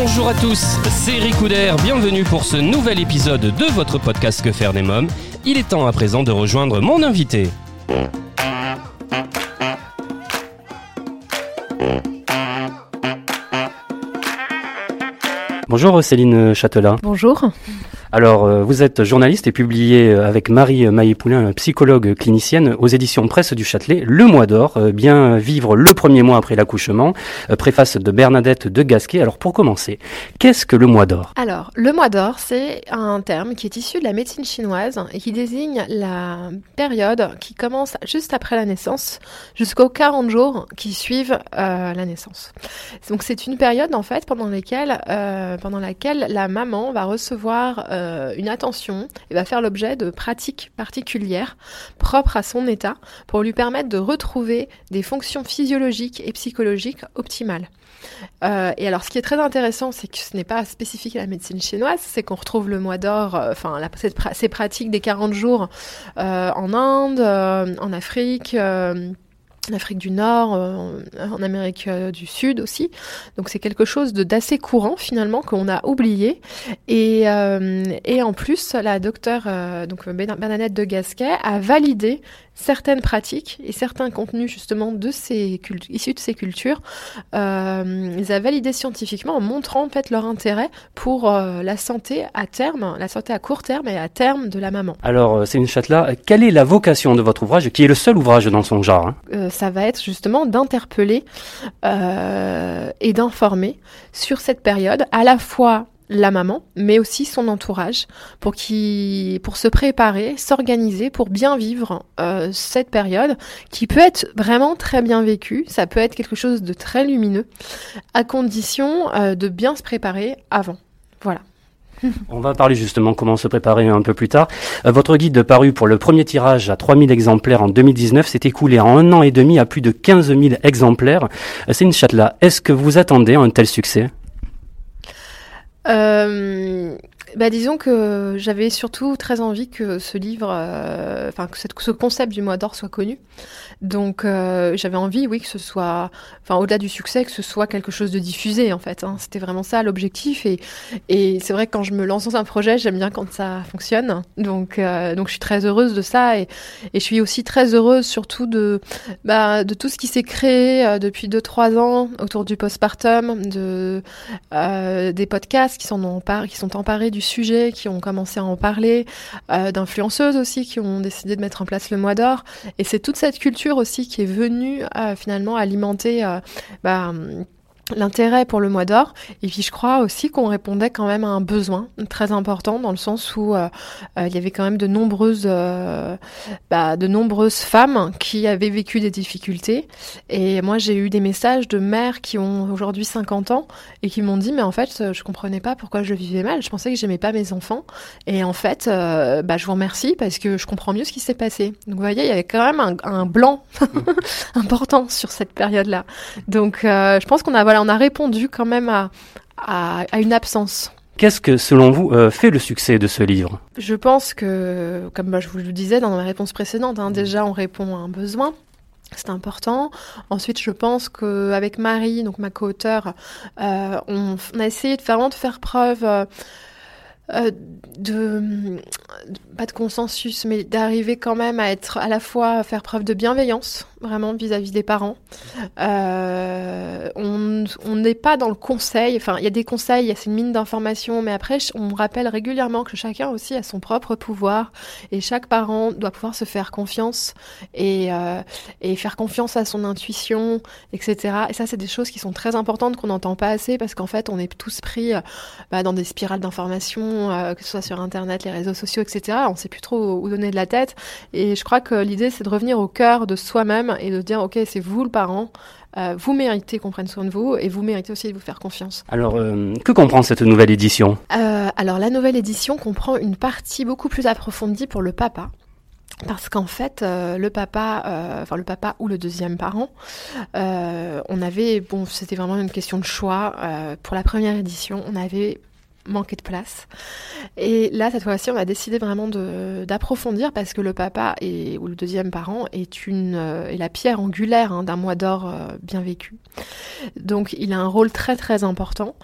Bonjour à tous, c'est Eric Couder, bienvenue pour ce nouvel épisode de votre podcast Que faire des mômes. Il est temps à présent de rejoindre mon invité. Bonjour Céline Châtelain. Bonjour. Alors, euh, vous êtes journaliste et publié euh, avec Marie Maillé-Poulain, psychologue clinicienne, aux éditions Presse du Châtelet, Le Mois d'Or, euh, bien vivre le premier mois après l'accouchement, préface de Bernadette de Gasquet. Alors, pour commencer, qu'est-ce que le Mois d'Or? Alors, le mois d'or, c'est un terme qui est issu de la médecine chinoise et qui désigne la période qui commence juste après la naissance jusqu'aux 40 jours qui suivent la naissance. Donc, c'est une période, en fait, pendant, pendant laquelle la maman va recevoir euh, une attention et va faire l'objet de pratiques particulières propres à son état pour lui permettre de retrouver des fonctions physiologiques et psychologiques optimales. Euh, et alors, ce qui est très intéressant, c'est que ce n'est pas spécifique à la médecine chinoise, c'est qu'on retrouve le mois d'or, euh, enfin, ces pratiques des 40 jours en Inde, en Afrique. En Afrique du Nord, euh, en Amérique euh, du Sud aussi. Donc c'est quelque chose d'assez courant finalement qu'on a oublié. Et, euh, en plus, la docteure euh, donc Ben- Bernadette de Gasquet a validé certaines pratiques et certains contenus justement de ces issus de ces cultures. Euh, ils a validé scientifiquement en montrant en fait leur intérêt pour euh, la santé à terme, la santé à court terme et à terme de la maman. Alors, euh, Céline Châtelain, quelle est la vocation de votre ouvrage, qui est le seul ouvrage dans son genre hein? Euh, ça va être justement d'interpeller et d'informer sur cette période, à la fois la maman, mais aussi son entourage, pour, qui, pour se préparer, s'organiser, pour bien vivre euh, cette période, qui peut être vraiment très bien vécue, ça peut être quelque chose de très lumineux, à condition euh, de bien se préparer avant. Voilà. On va parler justement comment se préparer un peu plus tard. Euh, votre guide paru pour le premier tirage à 3000 exemplaires en 2019 s'est écoulé en un an et demi à plus de 15 000 exemplaires. Euh, Céline Châtelain, est-ce que vous attendez un tel succès? Euh, bah disons que j'avais surtout très envie que ce livre, euh, enfin que cette- ce concept du mois d'or soit connu. Donc euh, j'avais envie, oui, que ce soit, enfin au-delà du succès, que ce soit quelque chose de diffusé en fait. hein. C'était vraiment ça l'objectif. Et, et c'est vrai que quand je me lance dans un projet, j'aime bien quand ça fonctionne. Donc euh, donc je suis très heureuse de ça et, et je suis aussi très heureuse surtout de bah, de tout ce qui s'est créé depuis 2-3 ans autour du postpartum, de des podcasts qui, s'en ont empar- qui sont emparés du sujet, qui ont commencé à en parler, euh, d'influenceuses aussi qui ont décidé de mettre en place le mois d'or. Et c'est toute cette culture aussi qui est venue euh, finalement alimenter euh, bah, l'intérêt pour le mois d'or. Et puis je crois aussi qu'on répondait quand même à un besoin très important dans le sens où euh, euh, il y avait quand même de nombreuses, euh, bah, de nombreuses femmes qui avaient vécu des difficultés. Et moi j'ai eu des messages de mères qui ont aujourd'hui 50 ans et qui m'ont dit mais en fait je comprenais pas pourquoi je vivais mal. Je pensais que j'aimais pas mes enfants. Et en fait bah, je vous remercie parce que je comprends mieux ce qui s'est passé. Donc vous voyez il y avait quand même un, un blanc important sur cette période-là. Donc euh, je pense qu'on a voilà on a répondu quand même à, à, à une absence. Qu'est-ce que, selon vous, euh, fait le succès de ce livre? Je pense que, comme bah, je vous le disais dans ma réponse précédente, hein, déjà on répond à un besoin. C'est important. Ensuite, je pense qu'avec Marie, donc ma co-auteure, euh, on, on a essayé de vraiment de faire preuve euh, euh, de, de- pas de consensus, mais d'arriver quand même à être à la fois à faire preuve de bienveillance, vraiment vis-à-vis des parents. Euh, on n'est pas dans le conseil. Enfin, il y a des conseils, c'est une mine d'informations, mais après, on rappelle régulièrement que chacun aussi a son propre pouvoir et chaque parent doit pouvoir se faire confiance et, euh, faire confiance à son intuition, etc. Et ça, c'est des choses qui sont très importantes qu'on n'entend pas assez parce qu'en fait, on est tous pris euh, bah, dans des spirales d'informations, que ce soit sur Internet, les réseaux sociaux, etc. On sait plus trop où donner de la tête. Et je crois que l'idée, c'est de revenir au cœur de soi-même et de dire, ok, c'est vous le parent. Euh, vous méritez qu'on prenne soin de vous et vous méritez aussi de vous faire confiance. Alors, euh, que comprend cette nouvelle édition? Euh, alors la nouvelle édition comprend une partie beaucoup plus approfondie pour le papa. Parce qu'en fait, euh, le papa, euh, enfin le papa ou le deuxième parent, euh, on avait, bon, c'était vraiment une question de choix. Pour la première édition, on avait manqué de place. Et là, cette fois-ci, on a décidé vraiment d'approfondir parce que le papa et, ou le deuxième parent est, une, euh, est la pierre angulaire hein, d'un mois d'or euh, bien vécu. Donc, il a un rôle très très important.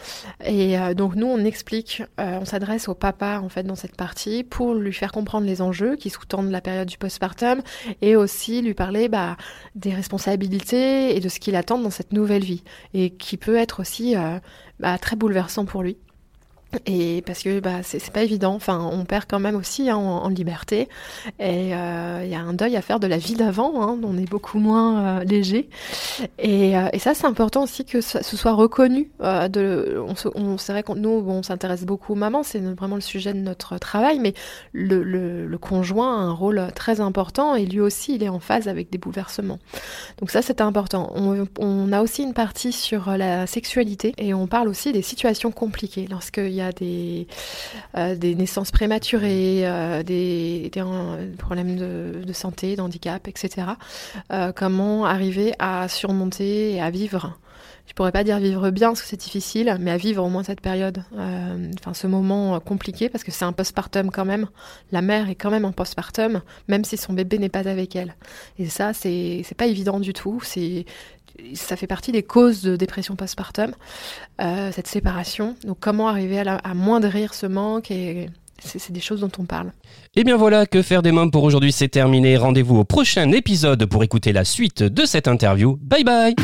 Et euh, donc, nous, on explique, on s'adresse au papa en fait dans cette partie pour lui faire comprendre les enjeux qui sous-tendent la période du postpartum et aussi lui parler bah, des responsabilités et de ce qu'il attend dans cette nouvelle vie et qui peut être aussi bah, très bouleversant pour lui. Et parce que bah, c'est pas évident, enfin, on perd quand même aussi hein, en, liberté. Et euh, il y a un deuil à faire de la vie d'avant, hein, on est beaucoup moins euh, léger. Et, euh, et ça, c'est important aussi que ce, soit reconnu. Euh, on c'est vrai qu'on nous, on s'intéresse beaucoup aux mamans, c'est vraiment le sujet de notre travail, mais le conjoint a un rôle très important et lui aussi, il est en phase avec des bouleversements. Donc ça, c'est important. On, on a aussi une partie sur la sexualité et on parle aussi des situations compliquées lorsqu'il y a des, euh, des naissances prématurées, euh, des, problèmes de, santé, d'handicap, etc. Euh, comment arriver à surmonter et à vivre? Je pourrais pas dire vivre bien parce que c'est difficile, mais à vivre au moins cette période, ce moment compliqué parce que c'est un postpartum quand même. La mère est quand même en postpartum, même si son bébé n'est pas avec elle. Et ça, c'est c'est pas évident du tout. Ça fait partie des causes de dépression postpartum, euh, cette séparation. Donc comment arriver à, la- à moindrir ce manque et c'est des choses dont on parle. Et bien voilà, que faire des mômes pour aujourd'hui, c'est terminé. Rendez-vous au prochain épisode pour écouter la suite de cette interview. Bye bye